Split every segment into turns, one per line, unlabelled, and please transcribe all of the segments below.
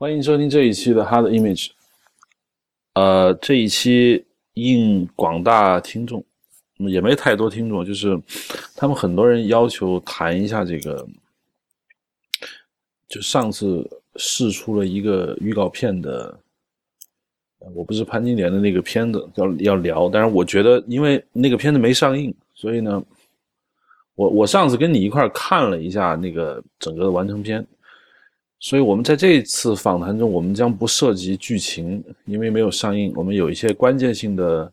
欢迎收听这一期的《Hard Image》。呃，这一期应广大听众，也没太多听众，就是他们很多人要求谈一下这个，就上次试出了一个预告片的，我不是潘金莲的那个片子要要聊，但是我觉得因为那个片子没上映，所以呢，我我上次跟你一块看了一下那个整个的完成片。所以，我们在这一次访谈中，我们将不涉及剧情，因为没有上映。我们有一些关键性的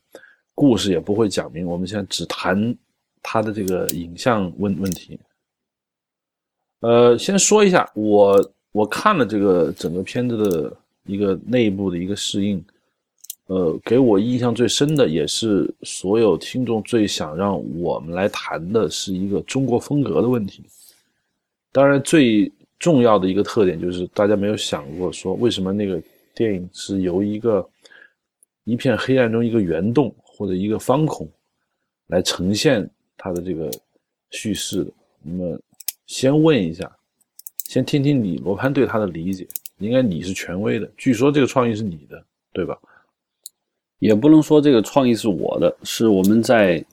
故事也不会讲明。我们现在只谈它的这个影像问问题。呃，先说一下，我我看了这个整个片子的一个内部的一个适应，呃，给我印象最深的，也是所有听众最想让我们来谈的，是一个中国风格的问题。当然，最。重要的一个特点就是，大家没有想过说，为什么那个电影是由一个一片黑暗中一个圆洞或者一个方孔来呈现它的这个叙事的？那么，先问一下，先听听你罗盘对他的理解，应该你是权威的。据说这个创意是你的，对吧？
也不能说这个创意是我的，是我们在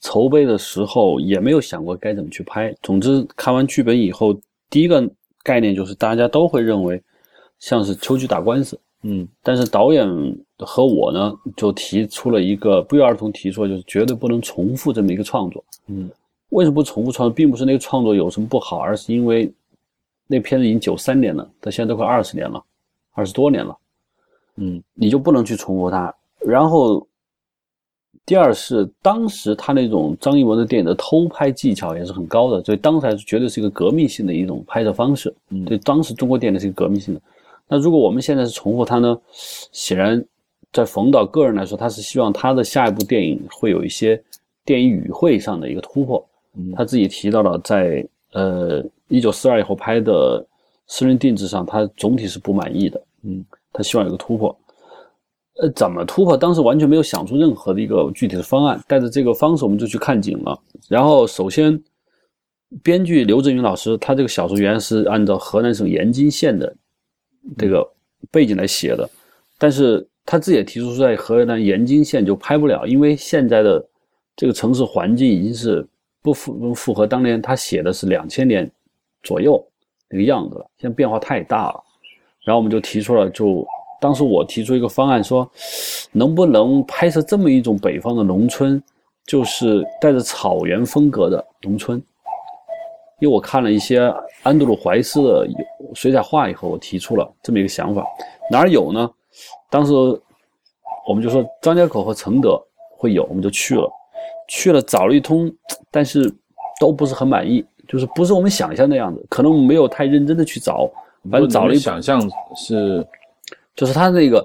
筹备的时候也没有想过该怎么去拍。总之，看完剧本以后，第一个。概念就是大家都会认为像是秋菊打官司，嗯，但是导演和我呢就提出了一个不约而同提出，就是绝对不能重复这么一个创作，嗯，为什么不重复创作，并不是那个创作有什么不好，而是因为那片子已经九三年了，到现在都快二十年了，二十多年了，嗯，你就不能去重复它，然后。第二是当时他那种张艺谋的电影的偷拍技巧也是很高的，所以当时还是绝对是一个革命性的一种拍摄方式。嗯，对，当时中国电影是一个革命性的。那如果我们现在是重复它呢？显然，在冯导个人来说，他是希望他的下一部电影会有一些电影语汇上的一个突破。嗯他自己提到了，在呃一九四二以后拍的私人定制上，他总体是不满意的。嗯，他希望有个突破。呃，怎么突破？当时完全没有想出任何的一个具体的方案，带着这个方式我们就去看景了。然后，首先，编剧刘震云老师，他这个小说原来是按照河南省延津县的这个背景来写的，但是他自己也提出在河南延津县就拍不了，因为现在的这个城市环境已经是不符不符合当年他写的是两千年左右那个样子了，现在变化太大了。然后我们就提出了就。当时我提出一个方案，说能不能拍摄这么一种北方的农村，就是带着草原风格的农村。因为我看了一些安德鲁怀斯的水彩画以后，我提出了这么一个想法。哪儿有呢？当时我们就说张家口和承德会有，我们就去了。去了找了一通，但是都不是很满意，就是不是我们想象那样子。可能没有太认真的去找，反正找了一
想象是。
就是它那个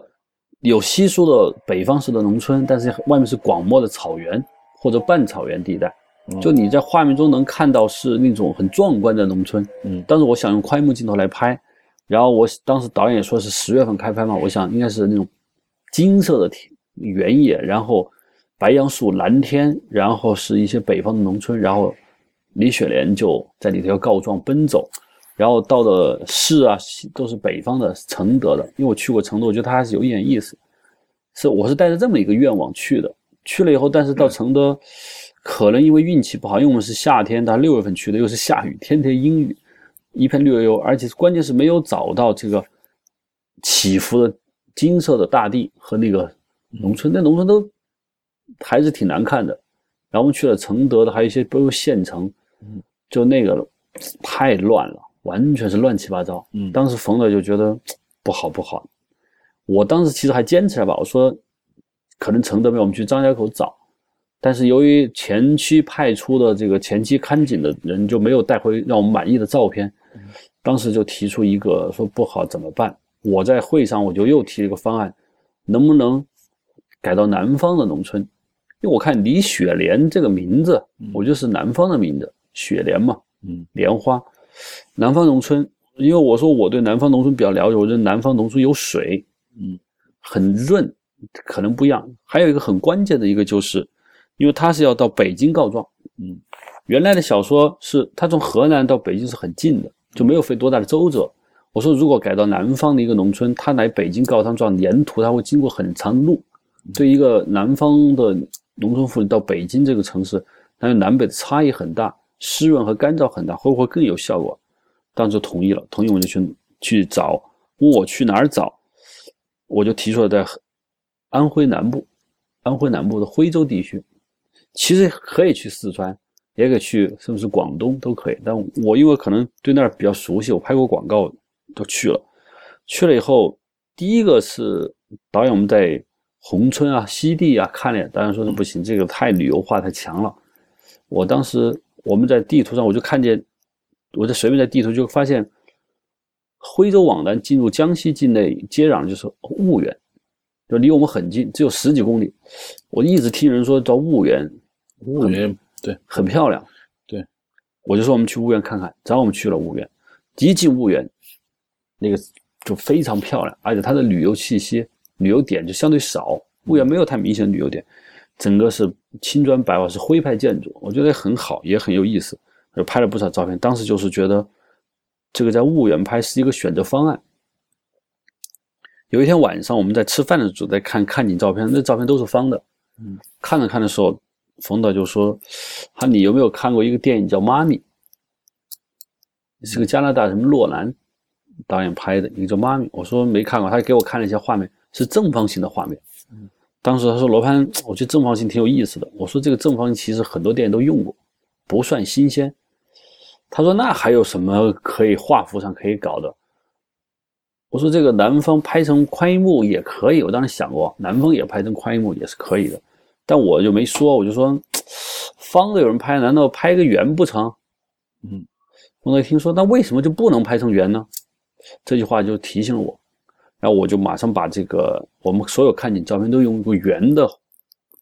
有稀疏的北方式的农村，但是外面是广袤的草原或者半草原地带，就你在画面中能看到是那种很壮观的农村。嗯，但是我想用宽幕镜头来拍，然后我当时导演说是十月份开拍嘛，我想应该是那种金色的田原野，然后白杨树、蓝天，然后是一些北方的农村，然后李雪莲就在里头要告状奔走。然后到的市啊，都是北方的承德的，因为我去过承德，我觉得它还是有一点意思。是我是带着这么一个愿望去的，去了以后，但是到承德，可能因为运气不好，因为我们是夏天，它六月份去的，又是下雨，天天阴雨，一片绿油油，而且关键是没有找到这个起伏的金色的大地和那个农村，那农村都还是挺难看的。然后我们去了承德的，还有一些包括县城，就那个太乱了。完全是乱七八糟。嗯，当时冯导就觉得不好不好。我当时其实还坚持了吧，我说可能承德没有，我们去张家口找。但是由于前期派出的这个前期看景的人就没有带回让我们满意的照片，当时就提出一个说不好怎么办？我在会上我就又提了一个方案，能不能改到南方的农村？因为我看李雪莲这个名字，我就是南方的名字，雪莲嘛，嗯，莲花。南方农村，因为我说我对南方农村比较了解，我觉得南方农村有水，嗯，很润，可能不一样。还有一个很关键的一个就是，因为他是要到北京告状，嗯，原来的小说是他从河南到北京是很近的，就没有费多大的周折。我说如果改到南方的一个农村，他来北京高汤庄沿途他会经过很长的路，对一个南方的农村妇女到北京这个城市，但是南北的差异很大，湿润和干燥很大，会不会更有效果？当时同意了，同意我就去去找，问我去哪儿找，我就提出了在安徽南部，安徽南部的徽州地区，其实可以去四川，也可以去，甚至是广东都可以。但我因为可能对那儿比较熟悉，我拍过广告，都去了。去了以后，第一个是导演我们在宏村啊、西递啊看了，导演说不行，这个太旅游化太强了。我当时我们在地图上我就看见。我在随便在地图就发现，徽州往南进入江西境内接壤就是婺源，就离我们很近，只有十几公里。我一直听人说叫婺源，
婺源对
很漂亮，
对，
我就说我们去婺源看看。然后我们去了婺源，一进婺源，那个就非常漂亮，而且它的旅游气息、旅游点就相对少。婺源没有太明显的旅游点，整个是青砖白瓦，是徽派建筑，我觉得很好，也很有意思。就拍了不少照片，当时就是觉得这个在婺源拍是一个选择方案。有一天晚上，我们在吃饭的时候在看看景照片，那照片都是方的。
嗯，
看着看的时候，冯导就说：“哈，你有没有看过一个电影叫《妈咪》？是个加拿大什么洛兰导演拍的，一个叫《妈咪》。”我说没看过，他给我看了一些画面，是正方形的画面。当时他说罗盘，我觉得正方形挺有意思的。我说这个正方形其实很多电影都用过，不算新鲜。他说：“那还有什么可以画幅上可以搞的？”我说：“这个南方拍成宽银幕也可以。”我当时想过，南方也拍成宽银幕也是可以的，但我就没说。我就说，方的有人拍，难道拍个圆不成？
嗯，
我那听说，那为什么就不能拍成圆呢？这句话就提醒了我，然后我就马上把这个我们所有看景照片都用一个圆的，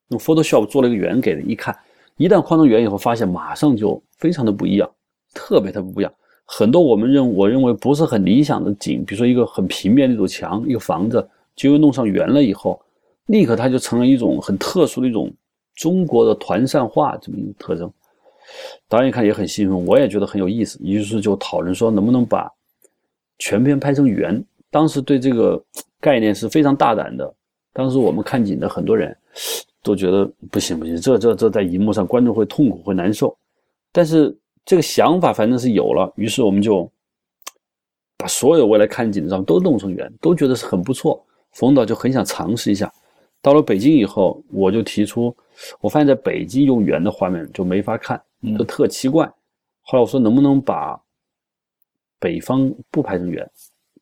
用 Photoshop 做了一个圆给人一看，一旦框成圆以后，发现马上就非常的不一样。特别特别不一样，很多我们认我认为不是很理想的景，比如说一个很平面的一堵墙，一个房子，就因为弄上圆了以后，立刻它就成了一种很特殊的一种中国的团扇画这么一种特征。导演看也很兴奋，我也觉得很有意思，于是就讨论说能不能把全片拍成圆。当时对这个概念是非常大胆的，当时我们看景的很多人都觉得不行不行，这这这在荧幕上观众会痛苦会难受，但是。这个想法反正是有了，于是我们就把所有未来看景的照都弄成圆，都觉得是很不错。冯导就很想尝试一下。到了北京以后，我就提出，我发现在北京用圆的画面就没法看，就特奇怪。后来我说，能不能把北方不拍成圆，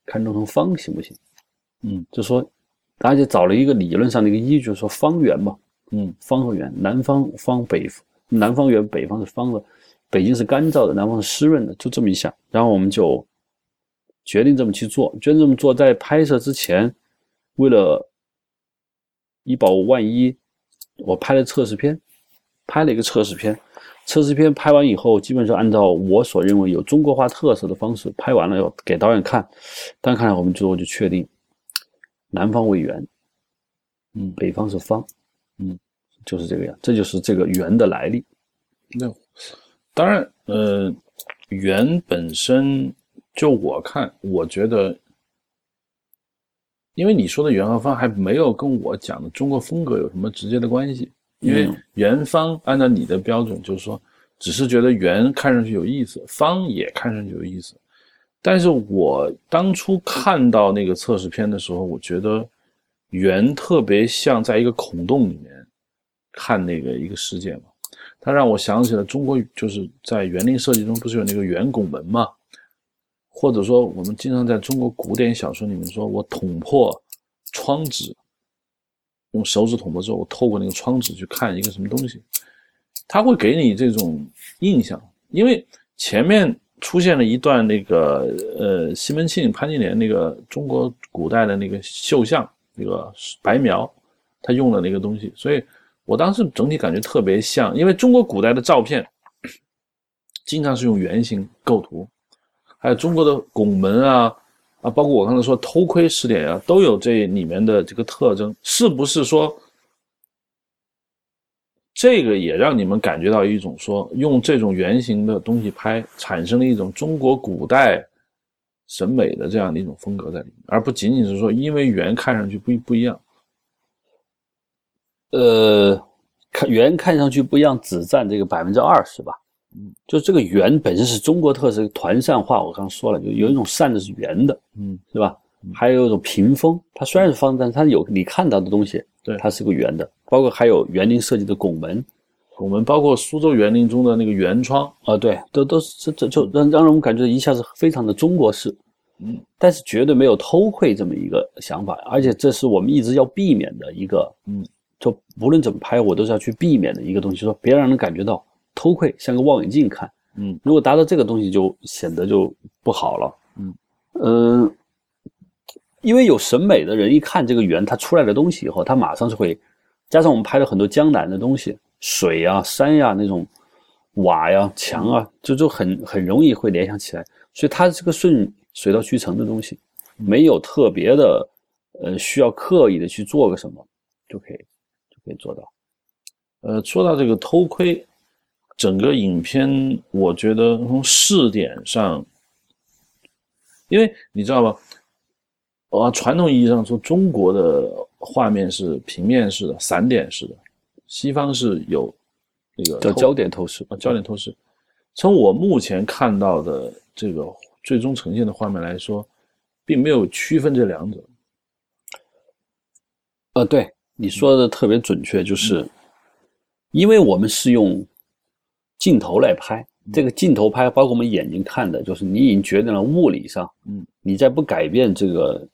看弄成方行不行？
嗯，
就说，大家就找了一个理论上的一个依据，说方圆嘛，
嗯，
方和圆，南方方北，南方圆，北方是方的。北京是干燥的，南方是湿润的，就这么一想，然后我们就决定这么去做。决定这么做，在拍摄之前，为了以保万一，我拍了测试片，拍了一个测试片。测试片拍完以后，基本上按照我所认为有中国化特色的方式拍完了，要给导演看。但看来我们最后就确定，南方为圆，
嗯，
北方是方，
嗯，
就是这个样，这就是这个圆的来历。
那。当然，呃，圆本身就我看，我觉得，因为你说的圆和方还没有跟我讲的中国风格有什么直接的关系。因为圆方按照你的标准，就是说，只是觉得圆看上去有意思，方也看上去有意思。但是我当初看到那个测试片的时候，我觉得圆特别像在一个孔洞里面看那个一个世界嘛。它让我想起了中国，就是在园林设计中不是有那个圆拱门嘛？或者说，我们经常在中国古典小说里面说，我捅破窗纸，用手指捅破之后，我透过那个窗纸去看一个什么东西，它会给你这种印象。因为前面出现了一段那个呃西门庆、潘金莲那个中国古代的那个绣像，那个白描，他用了那个东西，所以。我当时整体感觉特别像，因为中国古代的照片经常是用圆形构图，还有中国的拱门啊啊，包括我刚才说偷窥视点啊，都有这里面的这个特征。是不是说这个也让你们感觉到一种说用这种圆形的东西拍，产生了一种中国古代审美的这样的一种风格在里面，而不仅仅是说因为圆看上去不不一样。
呃，看圆看上去不一样，只占这个百分之二十吧。
嗯，
就这个圆本身是中国特色团扇画，我刚刚说了，就有一种扇子是圆的，
嗯，
是吧？还有一种屏风，它虽然是方，但是它有你看到的东西，
对
它是个圆的。包括还有园林设计的拱门，
拱门包括苏州园林中的那个圆窗，
啊，对，都都是这这就让让人们感觉一下子非常的中国式，
嗯，
但是绝对没有偷窥这么一个想法，而且这是我们一直要避免的一个，
嗯，
就无论怎么拍，我都是要去避免的一个东西，说别让人感觉到偷窥，像个望远镜看，
嗯，
如果达到这个东西，就显得就不好了，
嗯，
嗯、因为有审美的人一看这个圆，它出来的东西以后，他马上是会，加上我们拍了很多江南的东西，水呀、山呀那种瓦呀、墙啊，就就很很容易会联想起来，所以它是个顺水到渠成的东西，没有特别的呃需要刻意的去做个什么，就可以就可以做到。
呃，说到这个偷窥，整个影片我觉得从视点上，因为你知道吗？啊，传统意义上说，中国的画面是平面式的、散点式的，西方是有那个
叫焦点透视，
啊，焦点透视。从我目前看到的这个最终呈现的画面来说，并没有区分这两者。
呃，对你说的特别准确，就是因为我们是用镜头来拍，这个镜头拍包括我们眼睛看的，就是你已经决定了物理上，
嗯，
你在不改变这个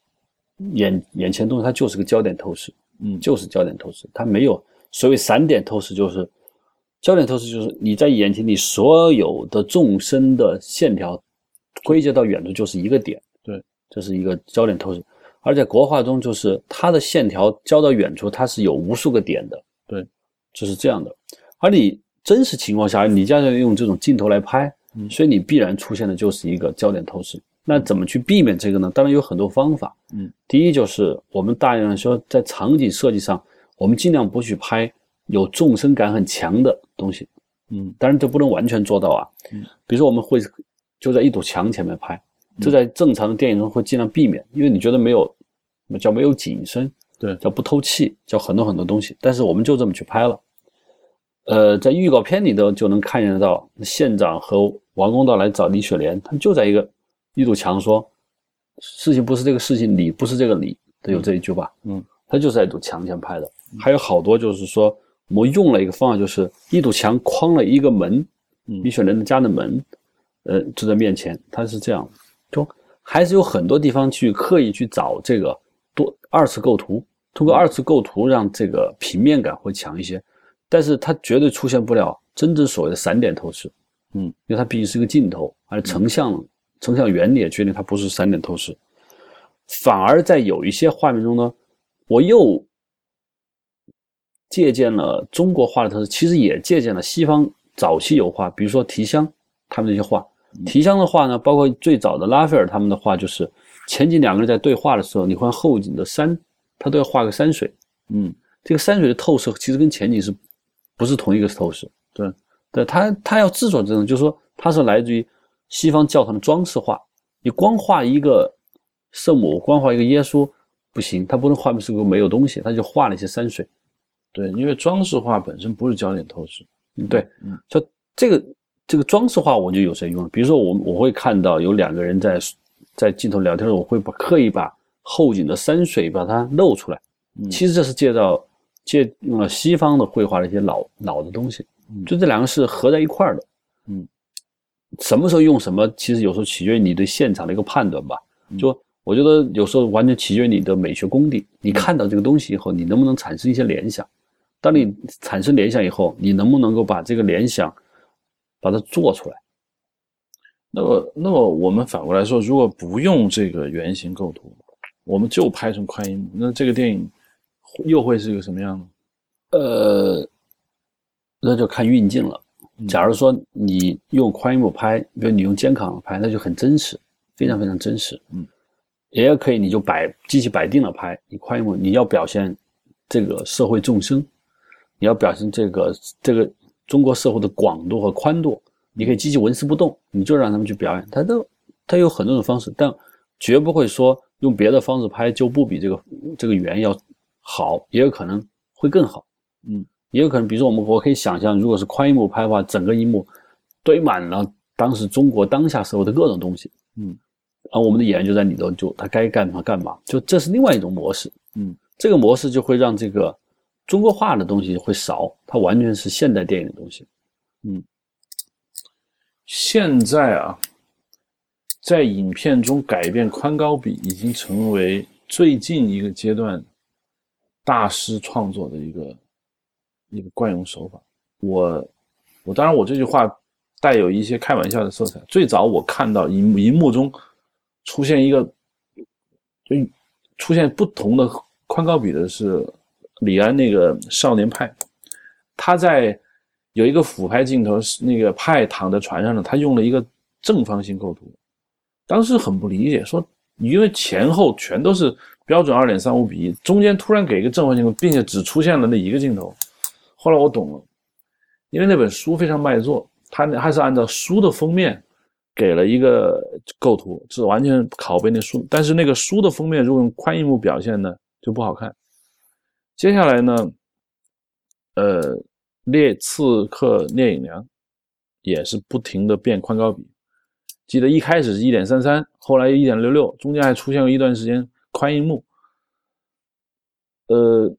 眼眼前东西，它就是个焦点透视，
嗯。
就是焦点透视，它没有所谓散点透视，就是焦点透视，就是你在眼前你所有的纵深的线条归结到远处就是一个点，
对，
这是一个焦点透视。而在国画中，就是它的线条交到远处，它是有无数个点的，
对，
就是这样的。而你真实情况下，你加上用这种镜头来拍，
嗯
所以你必然出现的就是一个焦点透视。那怎么去避免这个呢？当然有很多方法。
嗯，
第一就是我们大量的说，在场景设计上，我们尽量不去拍有纵深感很强的东西。
嗯
当然这不能完全做到啊。
嗯，
比如说我们会就在一堵墙前面拍，这在正常的电影中会尽量避免，因为你觉得没有叫没有景深，
对
叫不透气，叫很多很多东西。但是我们就这么去拍了。呃，在预告片里头就能看见到县长和王公道来找李雪莲，他们就在一个一堵墙说，事情不是这个事情，理不是这个理，都有这一句话。
嗯，
他就是在一堵墙前拍的。还有好多就是说，我们用了一个方法，就是一堵墙框了一个门，
嗯
李雪莲的家的门，呃，就在面前，他是这样，就还是有很多地方去刻意去找这个多二次构图，通过二次构图让这个平面感会强一些，但是它绝对出现不了真正所谓的散点透视，
嗯，
因为它毕竟是个镜头，而成像成像原理也决定它不是散点透视，反而在有一些画面中呢，我又借鉴了中国画的特色，其实也借鉴了西方早期油画，比如说提香他们那些画。提香的画呢，包括最早的拉斐尔他们的画，就是前景两个人在对话的时候，你看后景的山，他都要画个山水。
嗯。
这个山水的透视其实跟前景是不是同一个透视？
对，
对，他他要制作这种，就是说它是来自于西方教堂的装饰画。你光画一个圣母，光画一个耶稣不行，他不能画面是个没有东西，他就画了一些山水。
对，因为装饰画本身不是焦点透视。
嗯对，
嗯
就这个这个装饰画我就有谁用了，比如说我我会看到有两个人在在镜头聊天的时候，我会把刻意把后景的山水把它露出来。
嗯
其实这是借到借用了西方的绘画的一些老老的东西，
嗯
就这两个是合在一块儿的。
嗯，
什么时候用什么，其实有时候取决于你对现场的一个判断吧。
嗯
就我觉得有时候完全取决于你的美学功底，你看到这个东西以后，你能不能产生一些联想？当你产生联想以后，你能不能够把这个联想把它做出来？
那么，那么我们反过来说，如果不用这个圆形构图，我们就拍成宽银幕，那这个电影又会是一个什么样呢？
呃，那就看运镜了。
嗯
假如说你用宽银幕拍，比如你用肩扛拍，那就很真实，非常非常真实。
嗯，
也可以，你就摆机器摆定了拍。你宽银幕你要表现这个社会众生，你要表现这个这个中国社会的广度和宽度，你可以机器纹丝不动，你就让他们去表演，他都他有很多种方式。但绝不会说用别的方式拍就不比这个这个圆要好，也有可能会更好。
嗯，
也有可能，比如说我们我可以想象，如果是宽银幕拍的话，整个荧幕堆满了当时中国当下社会的各种东西。
嗯，
然后我们的演员就在里头，就他该干嘛干嘛，就这是另外一种模式。
嗯，
这个模式就会让这个中国化的东西会少，它完全是现代电影的东西。
嗯现在啊，在影片中改变宽高比已经成为最近一个阶段大师创作的一个一个惯用手法。我我当然我这句话带有一些开玩笑的色彩。最早我看到荧荧幕中出现一个就出现不同的宽高比的是李安那个《少年派》，他在。有一个俯拍镜头，是那个派躺在船上的，他用了一个正方形构图，当时很不理解，说因为前后全都是标准二点三五比一，中间突然给一个正方形，并且只出现了那一个镜头。后来我懂了，因为那本书非常卖座，他还是按照书的封面给了一个构图，是完全拷贝那书，但是那个书的封面如果用宽银幕表现呢，就不好看。接下来呢，呃。列刺客聂隐娘也是不停的变宽高比，记得一开始是一点三三，后来一点六六，中间还出现过一段时间宽银幕。呃，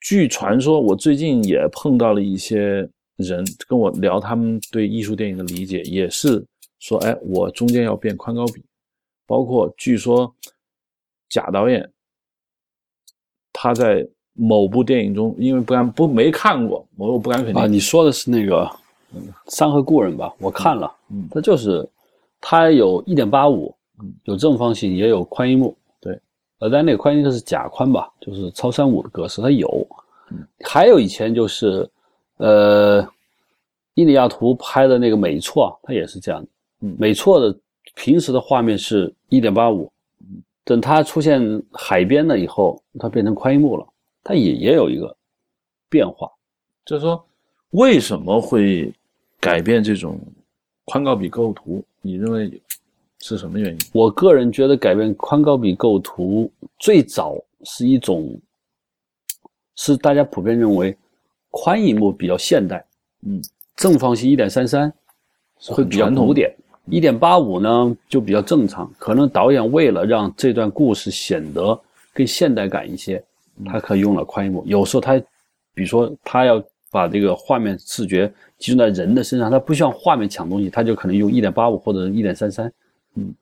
据传说，我最近也碰到了一些人跟我聊他们对艺术电影的理解，也是说，哎，我中间要变宽高比，包括据说贾导演他在。某部电影中，因为不敢不没看过，我我不敢肯定
啊。你说的是那个《山河故人》吧？我看了，
嗯，
他就是他有一点八五，有正方形，也有宽银幕，
对。
呃，但那个宽银是假宽吧？就是超三五的格式，它有。还有以前就是，呃，伊利亚图拍的那个美错，它也是这样的。
嗯，
美错的平时的画面是一点八五，等它出现海边了以后，它变成宽银幕了。它也也有一个变化，
就是说，为什么会改变这种宽高比构图？你认为是什么原因？
我个人觉得改变宽高比构图最早是一种，是大家普遍认为宽银幕比较现代，
嗯，
正方形一点三三会比较古典，一点八五呢就比较正常。可能导演为了让这段故事显得更现代感一些。他可以用了宽银幕，有时候他，比如说他要把这个画面视觉集中在人的身上，他不需要画面抢东西，他就可能用一点八五或者一点三三，
嗯，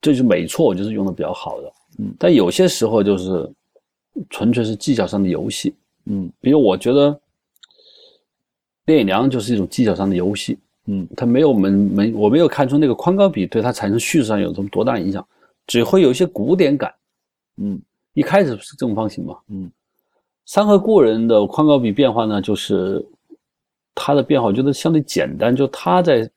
这就是美错，就是用的比较好的，
嗯，
但有些时候就是纯粹是技巧上的游戏，
嗯，
比如我觉得《聂隐娘》就是一种技巧上的游戏，
嗯，
他没有没没我没有看出那个宽高比对他产生叙事上有什么多大影响，只会有一些古典感，
嗯。
一开始是正方形嘛，
嗯，
山河故人的宽高比变化呢，就是它的变化，我觉得相对简单，就它在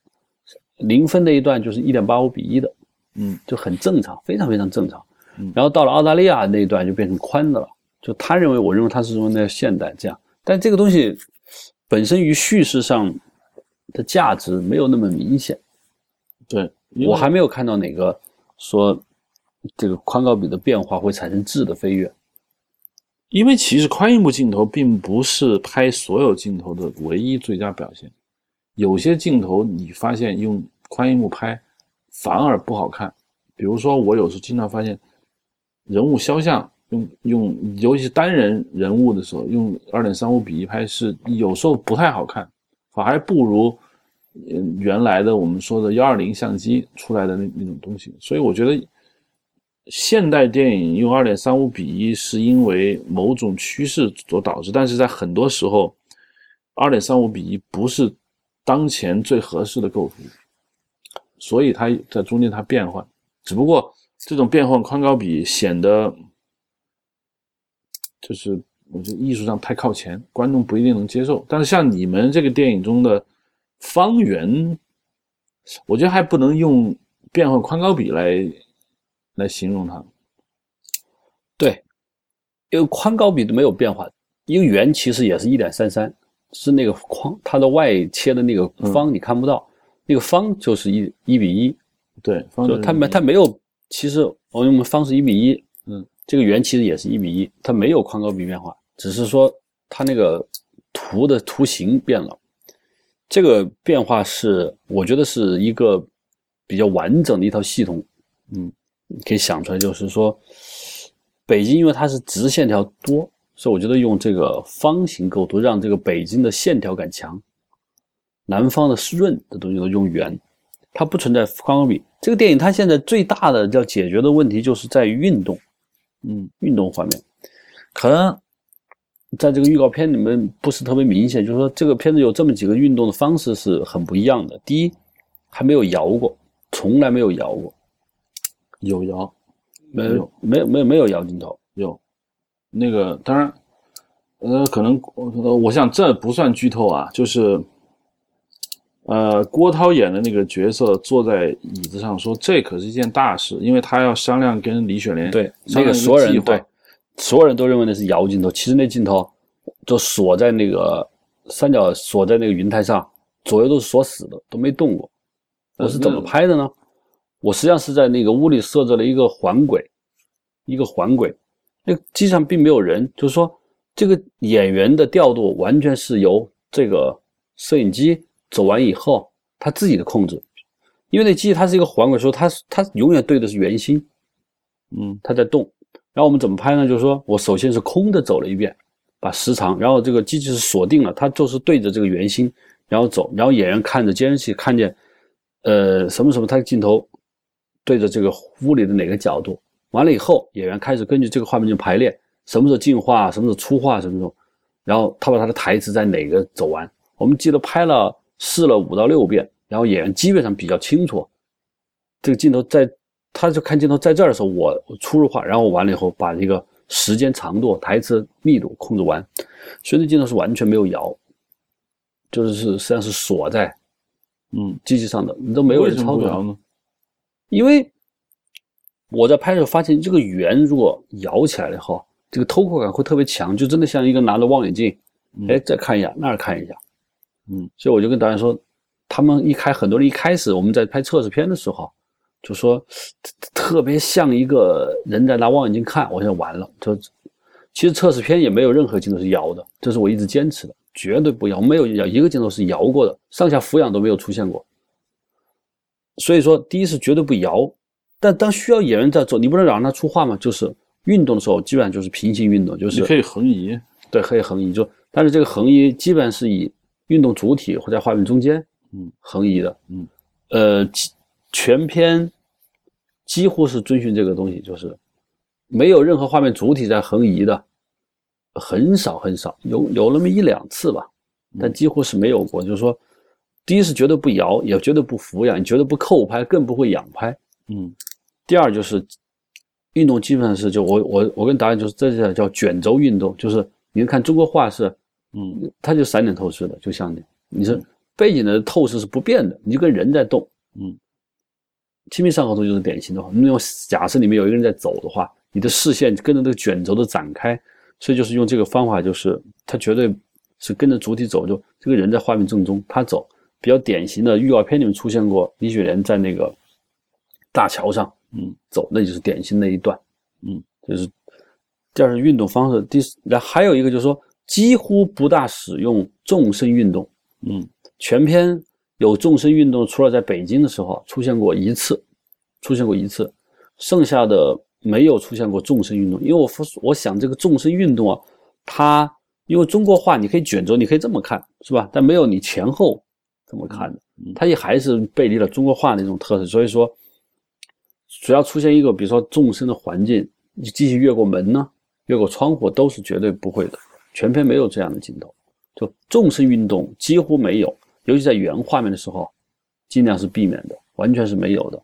零分那一段就是一点八五比一的，
嗯，
就很正常，非常非常正常。
嗯，
然后到了澳大利亚那一段就变成宽的了，就他认为，我认为他是说那现代这样，但这个东西本身于叙事上的价值没有那么明显。
对
我还没有看到哪个说。这个宽高比的变化会产生质的飞跃，
因为其实宽银幕镜头并不是拍所有镜头的唯一最佳表现，有些镜头你发现用宽银幕拍反而不好看。比如说，我有时候经常发现人物肖像用用，尤其是单人人物的时候，用二点三五比一拍是有时候不太好看，反而不如原来的我们说的幺二零相机出来的那那种东西。所以我觉得。现代电影用二点三五比一，是因为某种趋势所导致，但是在很多时候，二点三五比一不是当前最合适的构图，所以它在中间它变换，只不过这种变换宽高比显得就是我觉得艺术上太靠前，观众不一定能接受。但是像你们这个电影中的方圆，我觉得还不能用变换宽高比来。来形容它，
对，因为宽高比都没有变化，一个圆其实也是一点三三，是那个框它的外切的那个方你看不到，那个方就是一一比一，
对，方
就它没它没有，其实我们方是一比一，
嗯，
这个圆其实也是一比一，它没有宽高比变化，只是说它那个图的图形变了。这个变化是我觉得是一个比较完整的一套系统，
嗯，
可以想出来，就是说北京因为它是直线条多，所以我觉得用这个方形构图让这个北京的线条感强，南方的湿润的东西都用圆，它不存在宽高比。这个电影它现在最大的要解决的问题就是在于运动，
嗯，
运动方面，可能在这个预告片里面不是特别明显，就是说这个片子有这么几个运动的方式是很不一样的。第一，还没有摇过，从来没有摇过，
有摇，
没有。没有没有没有摇镜头，
有，那个当然，呃，可能我我想这不算剧透啊，就是，呃，郭涛演的那个角色坐在椅子上说，这可是一件大事，因为他要商量跟李雪莲
对，
商量一
那个所有人对，所有人都认为那是摇镜头，其实那镜头就锁在那个三角锁在那个云台上，左右都是锁死的，都没动过。我是怎么拍的呢？我实际上是在那个屋里设置了一个环轨，一个环轨，那机上并没有人，就是说这个演员的调度完全是由这个摄影机走完以后他自己的控制，因为那机器它是一个环轨，说它它永远对的是圆心，
嗯
它在动。然后我们怎么拍呢？就是说我首先是空的走了一遍，把时长，然后这个机器是锁定了，它就是对着这个圆心，然后走，然后演员看着监视器看见，呃，什么什么，他的镜头对着这个屋里的哪个角度，完了以后，演员开始根据这个画面进行排练，什么时候进化，什么时候出画，什么时候，然后他把他的台词在哪个走完。我们记得拍了试了五到六遍，然后演员基本上比较清楚，这个镜头在，他就看镜头在这儿的时候，我我出入画，然后完了以后把这个时间长度、台词密度控制完，所以这镜头是完全没有摇，就是是实际上是锁在
嗯，
机器上的，你都没有人操作？因为我在拍的时候发现，这个圆如果摇起来了以后，这个偷窥感会特别强，就真的像一个拿着望远镜，
嗯
哎，再看一下那儿看一下，
嗯，
所以我就跟导演说，他们一开很多人一开始我们在拍测试片的时候，就说特特别像一个人在拿望远镜看，我想完了，就其实测试片也没有任何镜头是摇的，这是我一直坚持的，绝对不摇，没有摇一个镜头是摇过的，上下俯仰都没有出现过。所以说，第一是绝对不摇，但当需要演员在做，你不能让他出画嘛，就是运动的时候基本上就是平行运动，就是
你可以横移，
对，可以横移，就但是这个横移基本是以运动主体会在画面中间，
嗯，
横移的，
嗯，
呃，几全篇几乎是遵循这个东西，就是没有任何画面主体在横移的，很少很少，有有那么一两次吧，但几乎是没有过。就是说，第一是绝对不摇，也绝对不俯仰，绝对不扣拍，更不会仰拍。
嗯
第二就是运动基本上是就我我我跟导演就是这叫叫卷轴运动，就是你看中国画是
嗯
它就散点透视的，就像你你是背景的透视是不变的，你就跟人在动。
嗯，
清明上河图就是典型的话，那种假设里面有一个人在走的话，你的视线跟着这个卷轴的展开，所以就是用这个方法，就是它绝对是跟着主体走，就这个人在画面正中，他走。比较典型的预告片里面出现过李雪莲在那个大桥上，
嗯
走，那就是典型的一段，
嗯，
就是第二是运动方式，第四，然后还有一个就是说几乎不大使用纵深运动，
嗯
全篇有纵深运动，除了在北京的时候出现过一次，出现过一次，剩下的没有出现过纵深运动。因为我我想这个纵深运动啊，它因为中国画你可以卷轴，你可以这么看，是吧？但没有你前后这么看的，它也还是背离了中国画那种特色。所以说，只要出现一个比如说纵深的环境，你继续越过门呢，越过窗户都是绝对不会的。全片没有这样的镜头，就纵深运动几乎没有。尤其在原画面的时候，尽量是避免的，完全是没有的。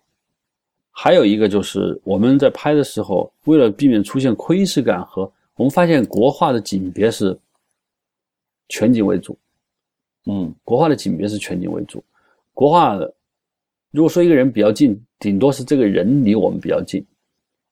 还有一个就是我们在拍的时候，为了避免出现窥视感和我们发现国画的景别是全景为主，
嗯
国画的景别是全景为主。国画如果说一个人比较近，顶多是这个人离我们比较近。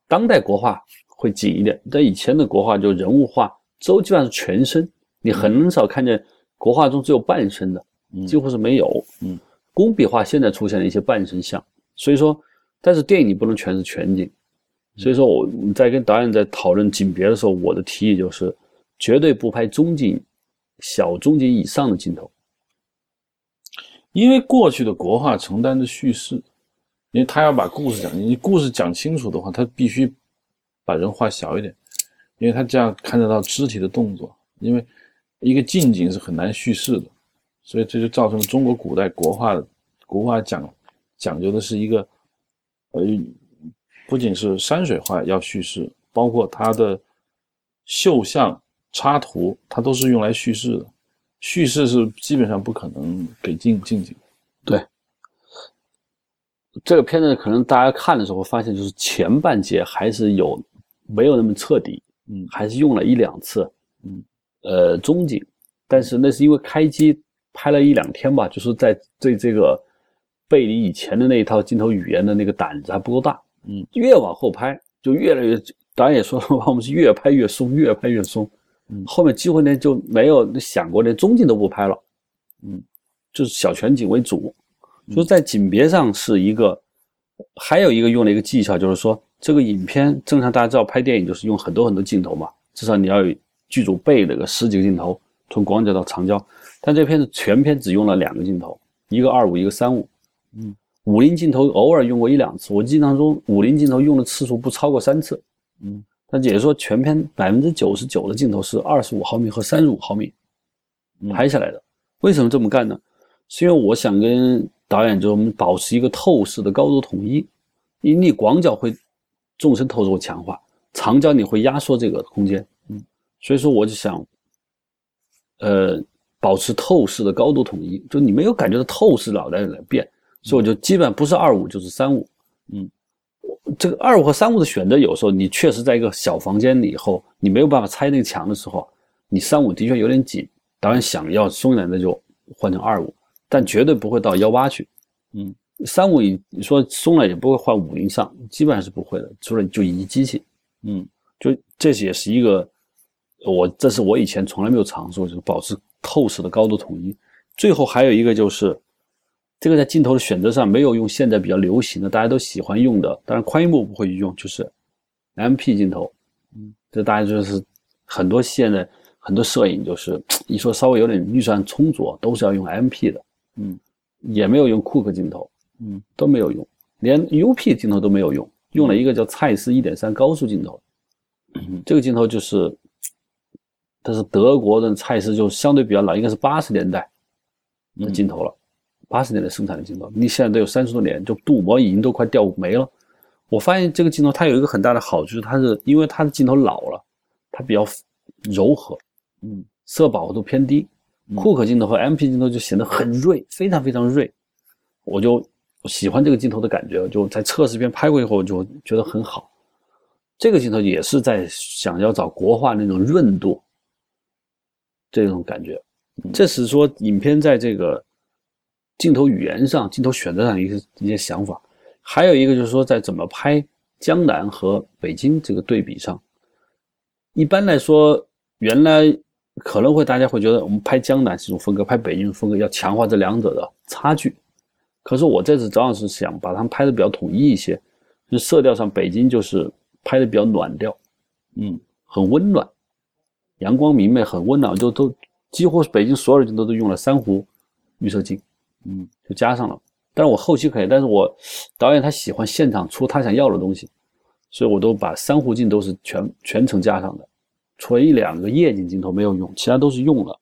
当代国画会近一点，但以前的国画就人物画，都基本上是全身，你很少看见国画中只有半身的。
嗯
几乎是没有。
嗯，
工笔画现在出现了一些半身像，所以说，但是电影你不能全是全景，所以说我在跟导演在讨论景别的时候，我的提议就是绝对不拍中景、小中景以上的镜头。
因为过去的国画承担着叙事，因为他要把故事讲，你故事讲清楚的话，他必须把人画小一点，因为他这样看得到肢体的动作。因为一个近景是很难叙事的，所以这就造成了中国古代国画的国画讲讲究的是一个，呃，不仅是山水画要叙事，包括它的绣像、插图，它都是用来叙事的。叙事是基本上不可能给近近景。
对，这个片子可能大家看的时候发现，就是前半截还是有没有那么彻底，嗯，还是用了一两次，嗯，呃，中景，但是那是因为开机拍了一两天吧，就是在对这个背离以前的那一套镜头语言的那个胆子还不够大，嗯，越往后拍就越来越，导演也说了，我们是越拍越松，越拍越松。嗯，后面几乎呢就没有想过连中景都不拍了，嗯，就是小全景为主，就是在景别上是一个，还有一个用了一个技巧就是说，这个影片正常大家知道拍电影就是用很多很多镜头嘛，至少你要有剧组备那个十几个镜头，从广角到长焦，但这片子全片只用了两个镜头，一个二五，一个三五，嗯，五零镜头偶尔用过一两次，我印象中五零镜头用的次数不超过三次，嗯。那也就是说，全片百分之九十九的镜头是二十五毫米和三十五毫米拍下来的。为什么这么干呢？是因为我想跟导演就我们保持一个透视的高度统一。因为你广角会纵深透视会强化，长焦你会压缩这个空间。嗯，所以说我就想，呃，保持透视的高度统一，就你没有感觉到透视老在变，所以我就基本不是二五就是三五。嗯。这个二五和三五的选择，有时候你确实在一个小房间里以后，你没有办法拆那个墙的时候，你三五的确有点紧。当然想要松一点，那就换成二五，但绝对不会到幺八去。嗯，三五你说松了也不会换五零上，基本上是不会的，除了就移机器。嗯，就这也是一个我这是我以前从来没有尝试过，就是保持透视的高度统一。最后还有一个就是。这个在镜头的选择上没有用现在比较流行的，大家都喜欢用的，当然宽银幕不会用，就是 M P 镜头。嗯，这大家就是很多现在很多摄影就是一说稍微有点预算充足，都是要用 M P 的。嗯，也没有用库克镜头，嗯，都没有用，连 U P 镜头都没有用，用了一个叫蔡司一点三高速镜头。这个镜头就是，它是德国的蔡司，就相对比较老，应该是八十年代的镜头了。八十年代生产的镜头，你现在都有三十多年，就镀膜已经都快掉没了。我发现这个镜头它有一个很大的好处，就是它是因为它的镜头老了，它比较柔和，嗯，色饱和度偏低。库克镜头和 M P 镜头就显得很锐，非常非常锐。我就喜欢这个镜头的感觉，就在测试片拍过以后，就觉得很好。这个镜头也是在想要找国画那种润度，这种感觉。这是说影片在这个。镜头语言上、镜头选择上一些一些想法，还有一个就是说，在怎么拍江南和北京这个对比上，一般来说，原来可能会大家会觉得我们拍江南这种风格，拍北京风格要强化这两者的差距。可是我这次主要是想把它们拍的比较统一一些，就色调上，北京就是拍的比较暖调，嗯，很温暖，阳光明媚，很温暖，就都几乎北京所有的镜头都用了珊瑚预色镜。嗯，就加上了，但是我后期可以，但是我导演他喜欢现场出他想要的东西，所以我都把珊瑚镜都是全全程加上的，除了一两个夜景镜头没有用，其他都是用了。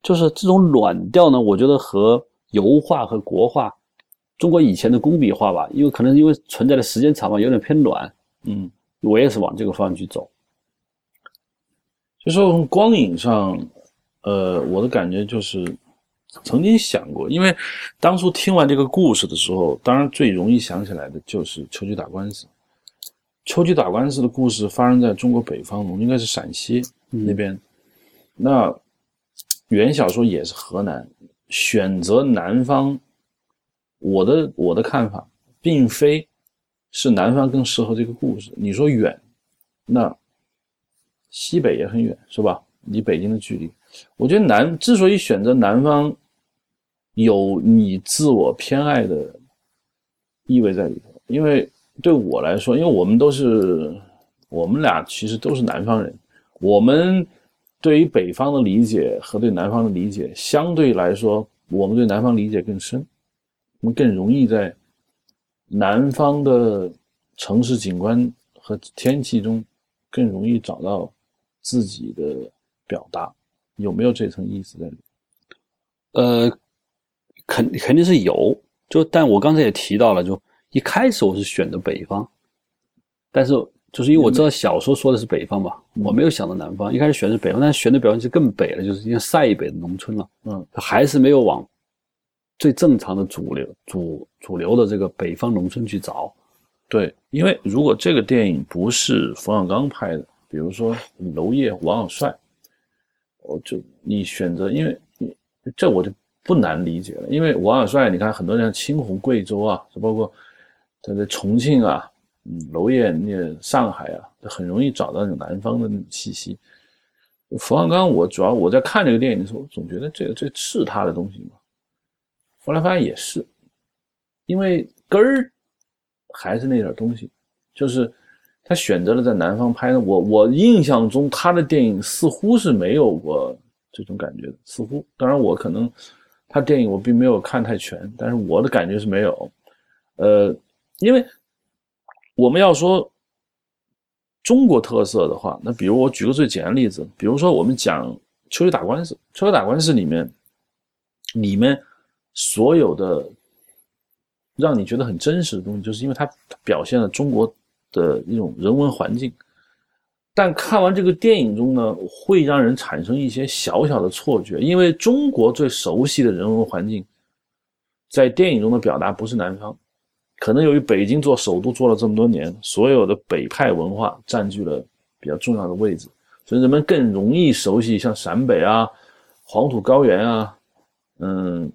就是这种暖调呢，我觉得和油画和国画，中国以前的工笔画吧，因为可能因为存在的时间长嘛，有点偏暖。嗯，我也是往这个方向去走。就说从光影上，呃，我的感觉就是。曾经想过，因为当初听完这个故事的时候，当然最容易想起来的就是秋菊打官司。秋菊打官司的故事发生在中国北方，应该是陕西那边。那原小说也是河南，选择南方。我的我的看法，并非是南方更适合这个故事。你说远，那西北也很远，是吧？离北京的距离，我觉得南之所以选择南方。有你自我偏爱的意味在里头，因为
对我来说，因为我们都是我们俩其实都是南方人，我们对于北方的理解和对南方的理解相对来说，我们对南方理解更深，我们更容易在南方的城市景观和天气中更容易找到自己的表达，有没有这层意思在里？
呃，肯肯定是有，就但我刚才也提到了，就一开始我是选的北方，但是就是因为我知道小说说的是北方嘛，我没有想到南方，一开始选的是北方，但是选的北方就更北了，就是因为塞北的农村了，
嗯，
还是没有往最正常的主流主主流的这个北方农村去找。
对，因为如果这个电影不是冯小刚拍的，比如说娄烨、王小帅，我就你选择，因为你这我就不难理解了，因为王小帅，你看很多人青红贵州啊，就包括他在重庆啊，嗯，娄烨那上海啊，很容易找到那种南方的那种气息。冯小刚，我主要我在看这个电影的时候，总觉得这个这是他的东西嘛，后来发现也是，因为根儿。还是那点东西，就是他选择了在南方拍的。我我印象中他的电影似乎是没有过这种感觉的，似乎。当然我可能他电影我并没有看太全，但是我的感觉是没有。呃，因为我们要说中国特色的话，那比如我举个最简单的例子，比如说我们讲《秋秋打官司》，《秋秋打官司》里面，里面所有的。让你觉得很真实的东西，就是因为它表现了中国的一种人文环境。但看完这个电影中呢，会让人产生一些小小的错觉，因为中国最熟悉的人文环境，在电影中的表达不是南方，可能由于北京做首都做了这么多年，所有的北派文化占据了比较重要的位置，所以人们更容易熟悉像陕北啊、黄土高原啊，嗯，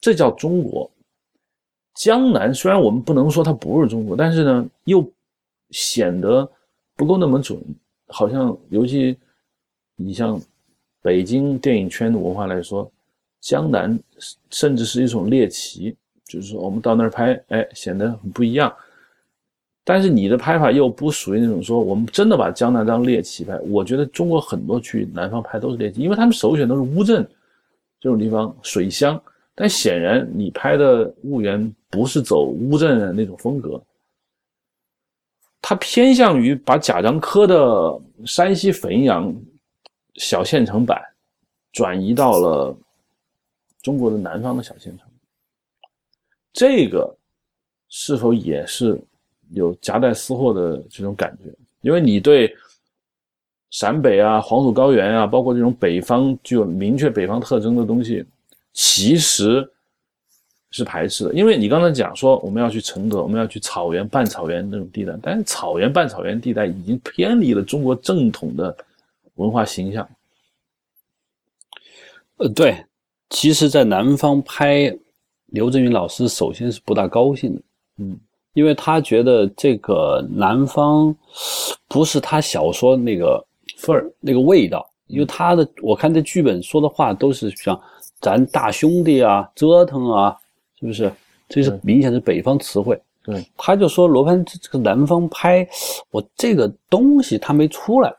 这叫中国。江南虽然我们不能说它不是中国，但是呢，又显得不够那么准。好像尤其你像北京电影圈的文化来说，江南甚至是一种猎奇，就是说我们到那儿拍，哎，显得很不一样。但是你的拍法又不属于那种说我们真的把江南当猎奇拍。我觉得中国很多去南方拍都是猎奇，因为他们首选都是乌镇这种地方，水乡。但显然，你拍的《婺源》不是走乌镇那种风格，它偏向于把贾樟柯的山西汾阳小县城版转移到了中国的南方的小县城。这个是否也是有夹带私货的这种感觉？因为你对陕北啊、黄土高原啊，包括这种北方具有明确北方特征的东西。其实是排斥的，因为你刚才讲说我们要去承德，我们要去草原、半草原那种地带，但是草原、半草原地带已经偏离了中国正统的文化形象。
呃，对，其实，在南方拍刘震云老师，首先是不大高兴的，
嗯，
因为他觉得这个南方不是他小说那个
份儿、
那个味道，因为他的我看这剧本说的话都是像。咱大兄弟啊，折腾啊，是不是？这是明显是北方词汇。
对，
他就说罗盘这个南方拍，我这个东西他没出来。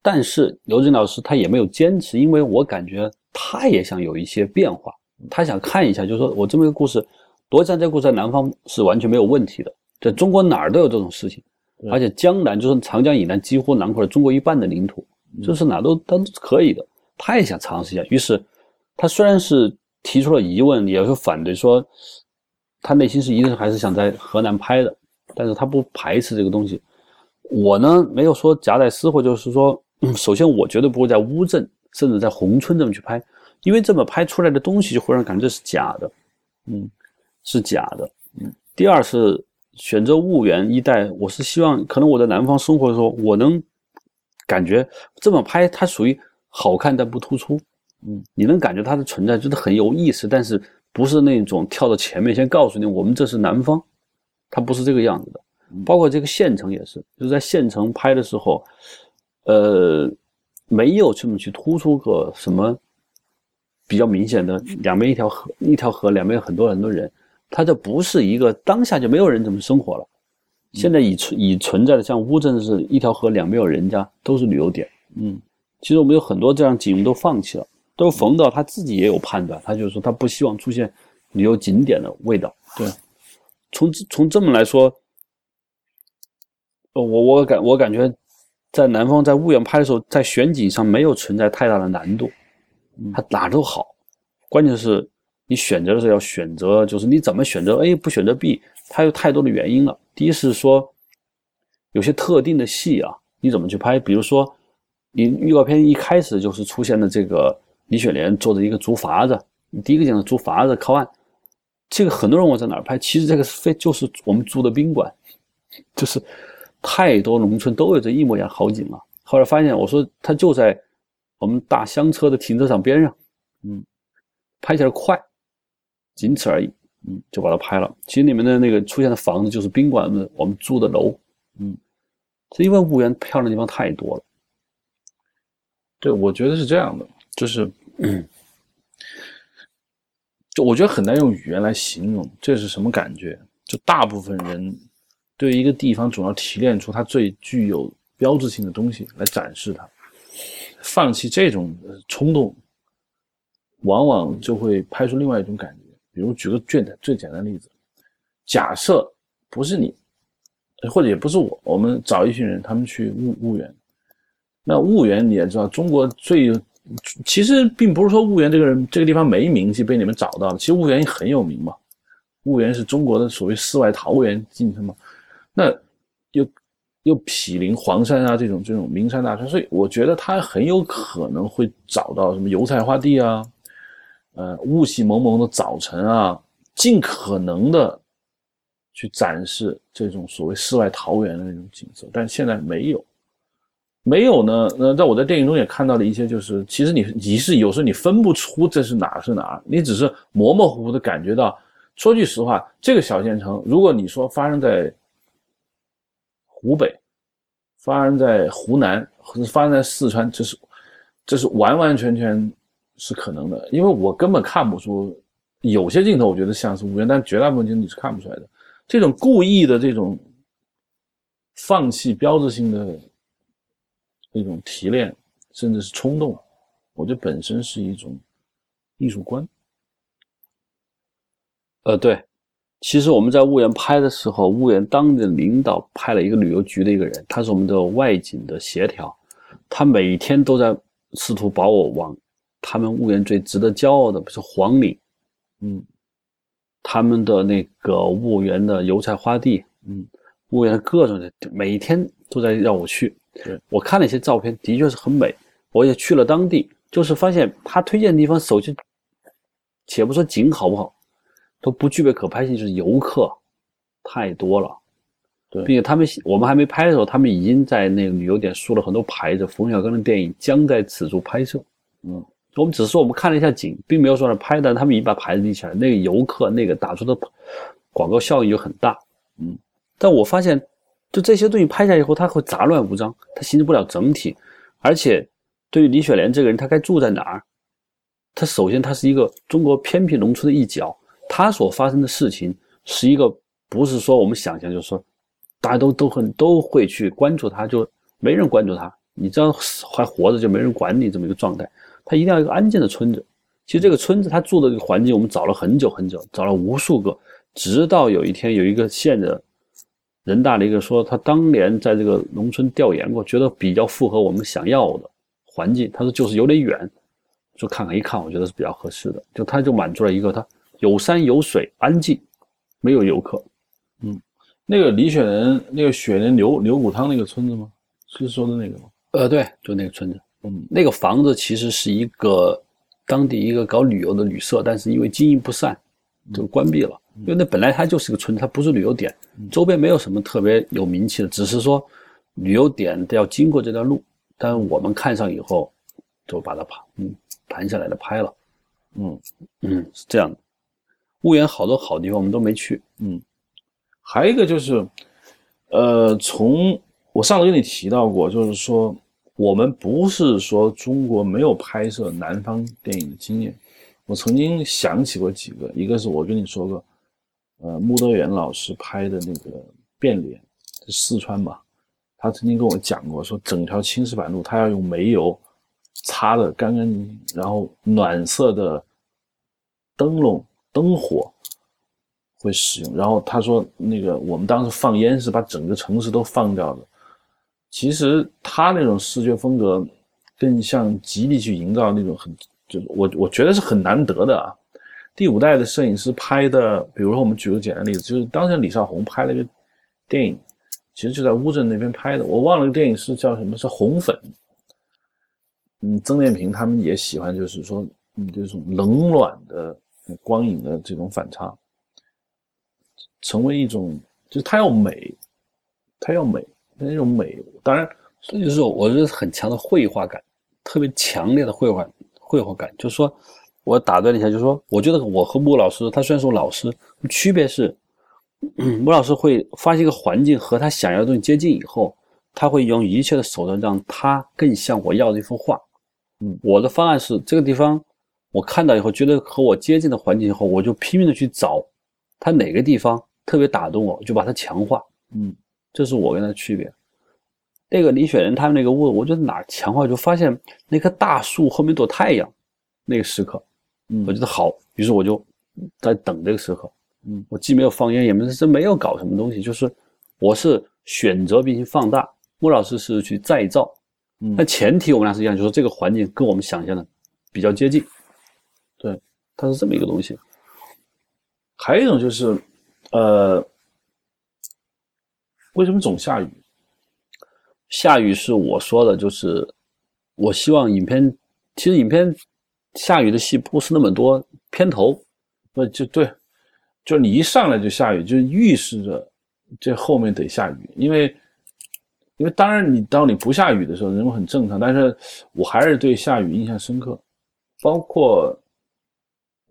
但是刘震老师他也没有坚持，因为我感觉他也想有一些变化，他想看一下，就是说我这么一个故事，夺江这个故事在南方是完全没有问题的，在中国哪儿都有这种事情，而且江南就是长江以南几乎囊括了中国一半的领土，就是哪都都是可以的。他也想尝试一下，于是。他虽然是提出了疑问，也是反对，说他内心是一定还是想在河南拍的，但是他不排斥这个东西。我呢没有说夹带私货，就是说，首先我绝对不会在乌镇甚至在宏村这么去拍，因为这么拍出来的东西就会让感觉是假的，嗯，是假的。嗯，第二是选择婺源一带，我是希望可能我在南方生活的时候，我能感觉这么拍它属于好看但不突出。嗯，你能感觉它的存在，就是很有意思，但是不是那种跳到前面先告诉你我们这是南方，它不是这个样子的。包括这个县城也是，就是在县城拍的时候，呃，没有这么去突出个什么比较明显的两边一条河，一条河两边有很多很多人，它这不是一个当下就没有人怎么生活了。现在已存已存在的像乌镇是一条河两边有人家，都是旅游点。
嗯，
其实我们有很多这样景都放弃了，都是冯导他自己也有判断，他就是说他不希望出现旅游景点的味道。
对，
从从这么来说，呃，我我感我感觉在南方在婺源拍的时候，在选景上没有存在太大的难度，它哪都好，关键是你选择的时候要选择，就是你怎么选择 A 不选择 B，它有太多的原因了。第一是说，有些特定的戏啊，你怎么去拍？比如说，你预告片一开始就是出现的这个李雪莲坐着一个竹筏子，你第一个讲的竹筏子靠岸，这个很多人问我在哪儿拍，其实这个是非就是我们租的宾馆，就是太多农村都有这一模一样好景了。后来发现，我说它就在我们大厢车的停车场边上，嗯，拍起来快，仅此而已。嗯，就把它拍了。其实里面的那个出现的房子就是宾馆的，我们租的楼。嗯，是因为婺源漂亮的地方太多了。
对，我觉得是这样的，就是，嗯，就我觉得很难用语言来形容这是什么感觉。就大部分人对一个地方总要提炼出它最具有标志性的东西来展示它，放弃这种冲动，往往就会拍出另外一种感觉。比如举个最最简单的例子，假设不是你，或者也不是我，我们找一群人，他们去婺婺源。那婺源你也知道，中国最其实并不是说婺源这个人这个地方没名气被你们找到了，其实婺源很有名嘛。婺源是中国的所谓世外桃源，进城嘛。那又又毗邻黄山啊这种这种名山大川，所以我觉得他很有可能会找到什么油菜花地啊。呃，雾气蒙蒙的早晨啊，尽可能的去展示这种所谓世外桃源的那种景色，但现在没有，没有呢。那在我在电影中也看到了一些，就是其实你你是有时候你分不出这是哪是哪，你只是模模糊糊的感觉到。说句实话，这个小县城，如果你说发生在湖北，发生在湖南，或者发生在四川，这是这是完完全全。是可能的，因为我根本看不出有些镜头，我觉得像是无缘，但绝大部分镜头你是看不出来的。这种故意的这种放弃标志性的那种提炼，甚至是冲动，我觉得本身是一种艺术观。
呃，对，其实我们在婺源拍的时候，婺源当地的领导派了一个旅游局的一个人，他是我们的外景的协调，他每天都在试图把我往。他们婺源最值得骄傲的不是黄岭，嗯，他们的那个婺源的油菜花地，嗯，婺源各种的，每天都在让我去。我看了一些照片，的确是很美。我也去了当地，就是发现他推荐的地方，首先，且不说景好不好，都不具备可拍性，就是游客太多了。
对，
并且他们我们还没拍的时候，他们已经在那个旅游点竖了很多牌子，冯小刚的电影将在此处拍摄。嗯。我们只是说我们看了一下景，并没有说是拍的。他们已经把牌子立起来，那个游客那个打出的广告效应就很大。嗯，但我发现，就这些东西拍下以后，它会杂乱无章，它形成不了整体。而且，对于李雪莲这个人，他该住在哪儿？他首先他是一个中国偏僻农村的一角，他所发生的事情是一个不是说我们想象，就是说大家都都很都会去关注他，就没人关注他。你只要还活着，就没人管你这么一个状态。他一定要一个安静的村子。其实这个村子他住的这个环境，我们找了很久很久，找了无数个，直到有一天有一个县的人大的一个说，他当年在这个农村调研过，觉得比较符合我们想要的环境。他说就是有点远，说看看一看，我觉得是比较合适的。就他就满足了一个，他有山有水，安静，没有游客。
嗯，那个李雪人，那个雪人牛牛骨汤那个村子吗？是说的那个吗？
呃，对，就那个村子。嗯，那个房子其实是一个当地一个搞旅游的旅社，但是因为经营不善，就关闭了。因为那本来它就是个村，它不是旅游点，周边没有什么特别有名气的，只是说旅游点要经过这段路。但我们看上以后，就把它盘嗯盘下来的拍了。嗯嗯，是这样的。婺源好多好地方我们都没去。
嗯，还有一个就是，呃，从我上次跟你提到过，就是说。我们不是说中国没有拍摄南方电影的经验，我曾经想起过几个，一个是我跟你说过，呃穆德元老师拍的那个《变脸》，四川嘛，他曾经跟我讲过，说整条青石板路他要用煤油擦的干干净净，然后暖色的灯笼灯火会使用，然后他说那个我们当时放烟是把整个城市都放掉的。其实他那种视觉风格更像极力去营造那种很，就是我我觉得是很难得的啊。第五代的摄影师拍的，比如说我们举个简单例子，就是当时李少红拍了一个电影，其实就在乌镇那边拍的，我忘了个电影是叫什么，是红粉。嗯，曾炼平他们也喜欢，就是说，嗯，这种冷暖的光影的这种反差，成为一种，就是它要美，它要美。那种美，当然，
这就是我觉得很强的绘画感，特别强烈的绘画绘画感。就是说，我打断一下，就是说，我觉得我和穆老师，他虽然说老师，区别是，穆老师会发现一个环境和他想要的东西接近以后，他会用一切的手段让他更像我要的一幅画。
嗯，
我的方案是这个地方，我看到以后觉得和我接近的环境以后，我就拼命的去找他哪个地方特别打动我，就把它强化。
嗯。
这是我跟他的区别。那个李雪人他们那个屋，我觉得哪儿强化，就发现那棵大树后面躲太阳，那个时刻，
嗯，
我觉得好，于是我就在等这个时刻，
嗯，
我既没有放烟，也没真没有搞什么东西，就是我是选择并且放大。穆老师是去再造，
嗯，
那前提我们俩是一样，就是这个环境跟我们想象的比较接近，
对，
它是这么一个东西。
还有一种就是，呃。为什么总下雨？
下雨是我说的，就是我希望影片，其实影片下雨的戏不是那么多，片头
不就对，就是你一上来就下雨，就预示着这后面得下雨。因为，因为当然你当你不下雨的时候，人们很正常，但是我还是对下雨印象深刻，包括。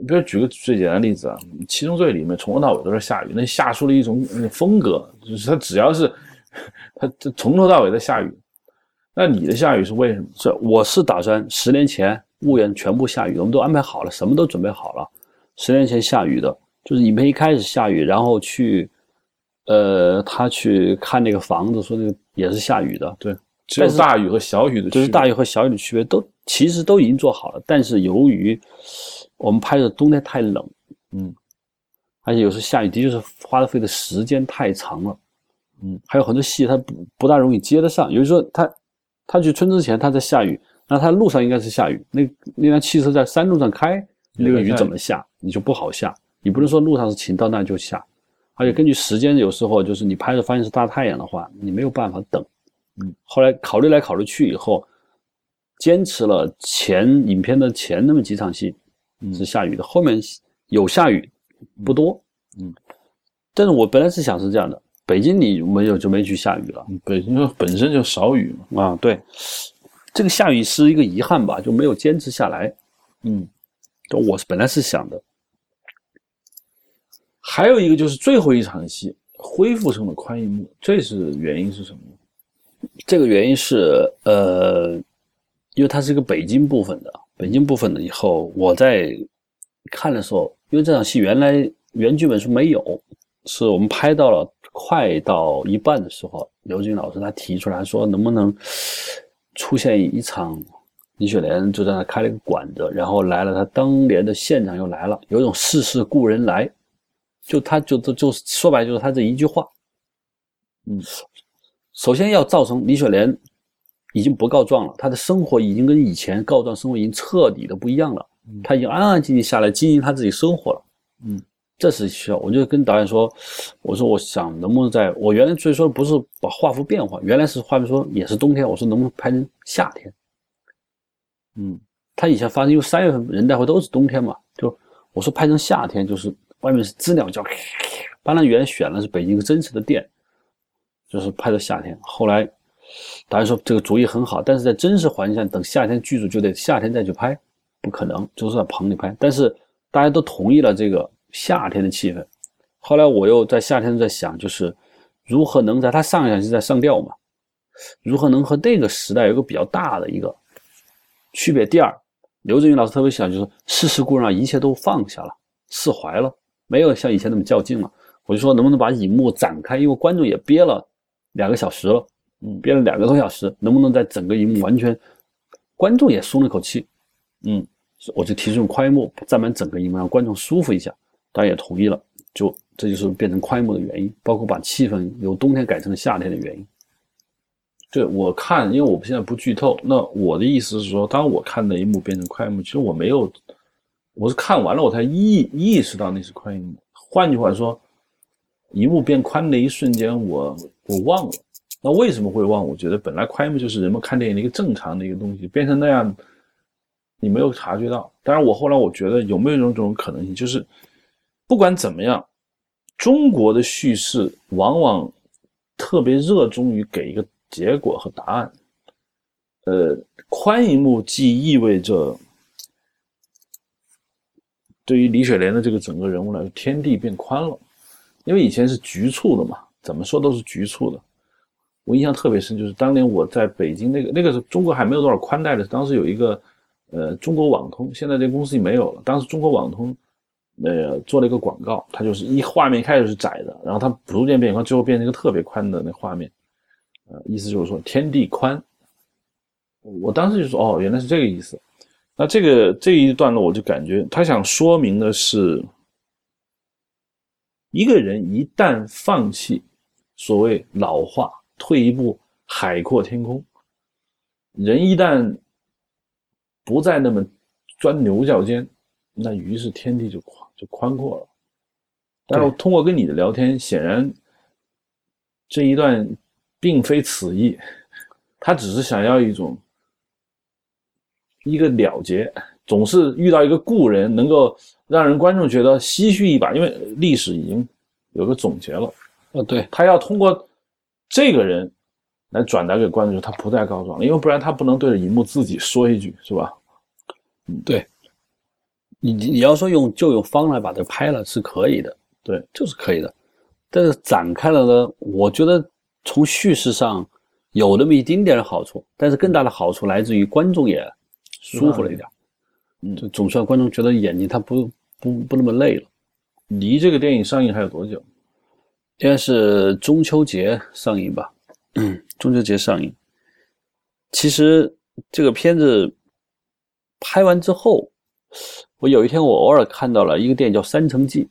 比如举个最简单的例子啊，《七宗罪》里面从头到尾都是下雨，那下出了一种风格，就是他只要是他从头到尾在下雨。那你的下雨是为什么？
是我是打算十年前婺源全部下雨，我们都安排好了，什么都准备好了。十年前下雨的，就是影片一开始下雨，然后去，呃，他去看那个房子，说那个也是下雨的。
对，只有大雨和小雨的，
就是大雨和小雨的区别，都其实都已经做好了，但是由于。我们拍的冬天太冷，
嗯，
而且有时候下雨的确是花费的时间太长了，
嗯，
还有很多戏它不不大容易接得上。有时候他他去村之前他在下雨，那他路上应该是下雨，那那辆汽车在山路上开，那个雨怎么下你就不好下，你不能说路上是晴到那就下，而且根据时间有时候就是你拍的发现是大太阳的话，你没有办法等，
嗯，
后来考虑来考虑去以后，坚持了前影片的前那么几场戏。是下雨的，后面有下雨，不多，
嗯，
但是我本来是想是这样的，北京你没有就没去下雨了，
北京本身就少雨
嘛，啊，对，这个下雨是一个遗憾吧，就没有坚持下来，
嗯，
我是本来是想的，
还有一个就是最后一场戏恢复成了宽银幕，这是原因是什么？
这个原因是呃，因为它是一个北京部分的。北京部分的以后，我在看的时候，因为这场戏原来原剧本是没有，是我们拍到了快到一半的时候，刘军老师他提出来说，能不能出现一场李雪莲就在那开了一个馆子，然后来了他当年的县长又来了，有一种世事故人来，就他就就就说白就是他这一句话，
嗯，
首先要造成李雪莲。已经不告状了，他的生活已经跟以前告状生活已经彻底的不一样了。他已经安安静静下来经营他自己生活了。
嗯，
这是需要。我就跟导演说：“我说我想能不能在我原来所以说不是把画幅变化，原来是画面说也是冬天，我说能不能拍成夏天？
嗯，
他以前发生因为三月份人代会都是冬天嘛，就我说拍成夏天，就是外面是知了叫，当然原来选的是北京一个真实的店，就是拍的夏天，后来。”导演说这个主意很好，但是在真实环境下，等夏天剧组就得夏天再去拍，不可能，就是在棚里拍。但是大家都同意了这个夏天的气氛。后来我又在夏天在想，就是如何能在他上一场戏在上吊嘛，如何能和那个时代有个比较大的一个区别。第二，刘震云老师特别想就是世事故让，一切都放下了，释怀了。没有像以前那么较劲了。我就说能不能把荧幕展开，因为观众也憋了两个小时了，
嗯
憋了两个多小时，能不能在整个荧幕完全，观众也松了口气，
嗯，
我就提出用宽幕占满整个荧幕，让观众舒服一下，大家也同意了，就这就是变成宽幕的原因，包括把气氛由冬天改成了夏天的原因。
对我看，因为我现在不剧透，那我的意思是说，当我看的一幕变成快幕，其实我没有，我是看完了我才意意识到那是快幕。换句话说，一幕变宽的一瞬间，我我忘了。那为什么会忘？我觉得本来快幕就是人们看电影的一个正常的一个东西，变成那样，你没有察觉到。当然，我后来我觉得有没有一种种可能性，就是不管怎么样，中国的叙事往往特别热衷于给一个。结果和答案，呃，宽银幕既意味着对于李雪莲的这个整个人物来说，天地变宽了，因为以前是局促的嘛，怎么说都是局促的。我印象特别深，就是当年我在北京那个那个时候，中国还没有多少宽带的，当时有一个呃中国网通，现在这公司已经没有了。当时中国网通呃做了一个广告，它就是一画面开始是窄的，然后它逐渐变宽，最后变成一个特别宽的那画面。呃，意思就是说天地宽，我当时就说哦，原来是这个意思。那这个这一段落，我就感觉他想说明的是，一个人一旦放弃所谓老化，退一步海阔天空，人一旦不再那么钻牛角尖，那于是天地就宽就宽阔了。但是通过跟你的聊天，显然这一段。并非此意，他只是想要一种一个了结，总是遇到一个故人，能够让人观众觉得唏嘘一把，因为历史已经有个总结了。
啊，对
他要通过这个人来转达给观众，他不再告状了，因为不然他不能对着荧幕自己说一句，是吧？
嗯，对。你你要说用就用方来把它拍了是可以的，
对，
就是可以的。但是展开了呢，我觉得。从叙事上有那么一丁点的好处，但是更大的好处来自于观众也舒服了一点，嗯，就总算观众觉得眼睛他不不不那么累了。
离这个电影上映还有多久？
应该是中秋节上映吧？嗯，中秋节上映。其实这个片子拍完之后，我有一天我偶尔看到了一个电影叫《三城记》，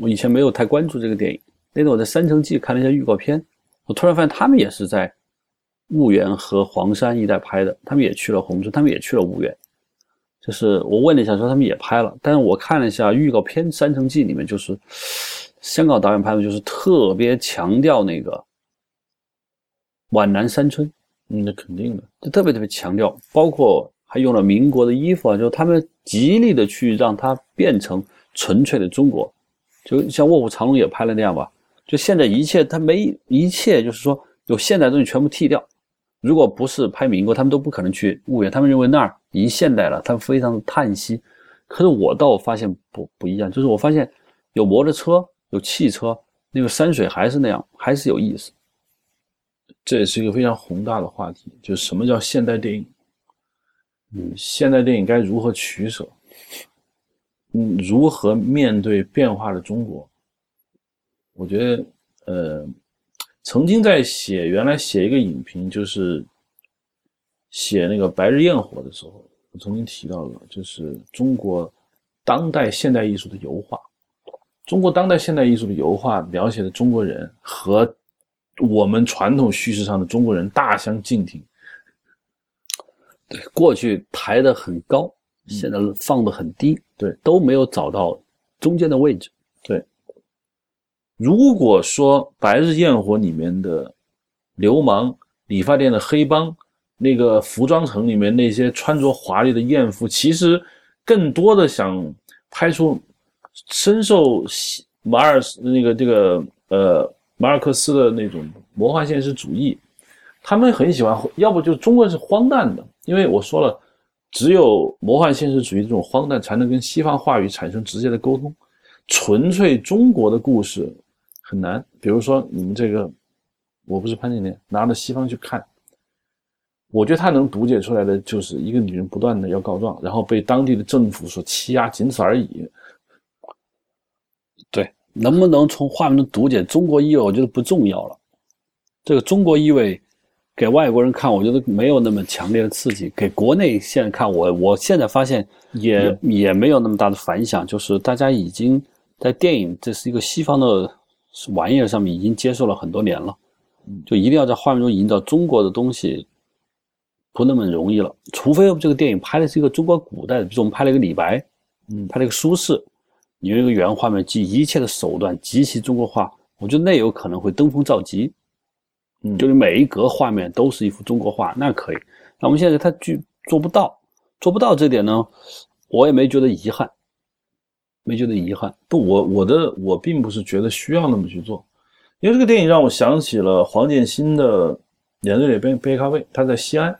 我以前没有太关注这个电影，那天我在《三城记》看了一下预告片。我突然发现，他们也是在婺源和黄山一带拍的，他们也去了红村，他们也去了婺源。就是我问了一下，说他们也拍了，但是我看了一下预告片《三城记》里面，就是香港导演拍的，就是特别强调那个皖南山村。
嗯，那肯定的，
就特别特别强调，包括还用了民国的衣服啊，就他们极力的去让它变成纯粹的中国，就像《卧虎藏龙》也拍了那样吧。就现在一切，他没一切，就是说有现代东西全部剃掉。如果不是拍民国，他们都不可能去婺源。他们认为那儿已经现代了，他们非常的叹息。可是我倒发现不不一样，就是我发现有摩托车，有汽车，那个山水还是那样，还是有意思。
这也是一个非常宏大的话题，就是什么叫现代电影？嗯，现代电影该如何取舍？嗯，如何面对变化的中国？我觉得，呃，曾经在写原来写一个影评，就是写那个《白日焰火》的时候，我曾经提到过，就是中国当代现代艺术的油画。中国当代现代艺术的油画描写的中国人和我们传统叙事上的中国人大相径庭。
对，过去抬得很高，现在放得很低，
对，
都没有找到中间的位置。
对如果说《白日焰火》里面的流氓、理发店的黑帮、那个服装城里面那些穿着华丽的艳妇，其实更多的想拍出深受马尔那个这个呃马尔克斯的那种魔幻现实主义，他们很喜欢，要不就中国是荒诞的，因为我说了，只有魔幻现实主义这种荒诞才能跟西方话语产生直接的沟通，纯粹中国的故事。很难，比如说你们这个，我不是潘金莲，拿着西方去看，我觉得他能读解出来的就是一个女人不断的要告状，然后被当地的政府所欺压，仅此而已。
对，能不能从画面中读解中国意味，我觉得不重要了。这个中国意味给外国人看，我觉得没有那么强烈的刺激；给国内现在看，我我现在发现也也没有那么大的反响。就是大家已经在电影，这是一个西方的玩意儿上面已经接受了很多年了，就一定要在画面中营造中国的东西，不那么容易了。除非这个电影拍的是一个中国古代的，比如我们拍了一个李白，
嗯，
拍了一个苏轼。你用一个原画面，及一切的手段极其中国化，我觉得那有可能会登峰造极。
嗯，
就是每一格画面都是一幅中国画，那可以。那我们现在他就做不到，做不到这点呢，我也没觉得遗憾，没觉得遗憾。
不，我我的我并不是觉得需要那么去做，因为这个电影让我想起了黄建新的《眼泪里杯杯咖啡》，他在西安，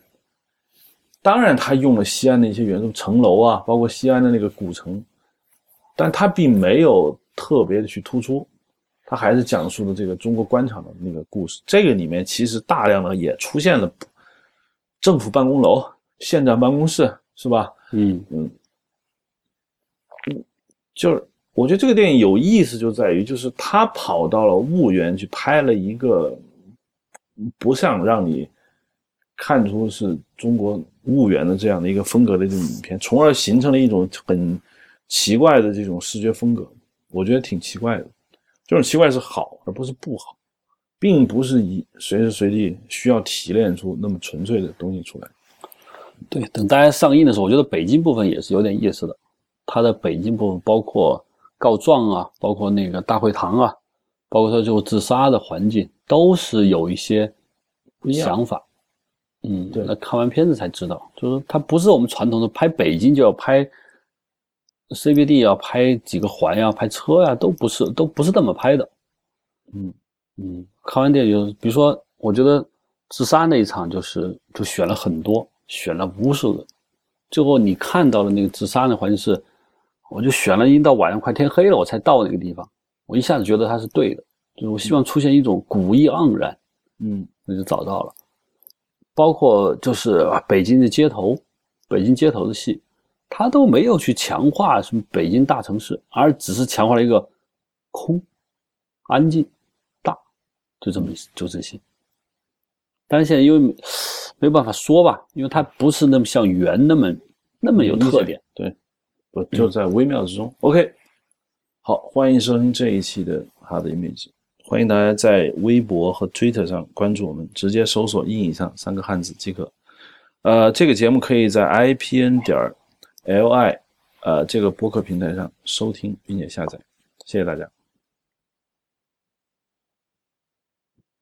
当然他用了西安的一些元素，城楼啊，包括西安的那个古城。但他并没有特别的去突出，他还是讲述了这个中国官场的那个故事。这个里面其实大量的也出现了政府办公楼、县长办公室，是吧？
嗯
嗯嗯，就是我觉得这个电影有意思就在于，就是他跑到了婺源去拍了一个不像让你看出是中国婺源的这样的一个风格的这种影片，从而形成了一种很。奇怪的这种视觉风格，我觉得挺奇怪的。这种奇怪是好，而不是不好，并不是以随时随地需要提炼出那么纯粹的东西出来。
对，等大家上映的时候，我觉得北京部分也是有点意思的。它的北京部分包括告状啊，包括那个大会堂啊，包括说就自杀的环境，都是有一些想法。嗯，
对。
那看完片子才知道，就是它不是我们传统的拍北京就要拍。CBD 要拍几个环呀，拍车呀，都不是，都不是这么拍的。
嗯
嗯，看完电影就，比如说，我觉得自杀那一场就是就选了很多，选了无数个，最后你看到的那个自杀那环境是，我就选了一到晚上快天黑了，我才到那个地方，我一下子觉得它是对的，就是我希望出现一种古意盎然，
嗯，
那就找到了，包括就是北京的街头，北京街头的戏。他都没有去强化什么北京大城市，而只是强化了一个空、安静、大，就这么就这些。但是现在因为没有办法说吧，因为它不是那么像圆那么那么有特点，
对，不就在微妙之中。OK，好，欢迎收听这一期的 Hard Image，欢迎大家在微博和 Twitter 上关注我们，直接搜索“硬以上”三个汉字即可。呃，这个节目可以在 IPN 点 Li，呃，这个播客平台上收听并且下载，谢谢大家。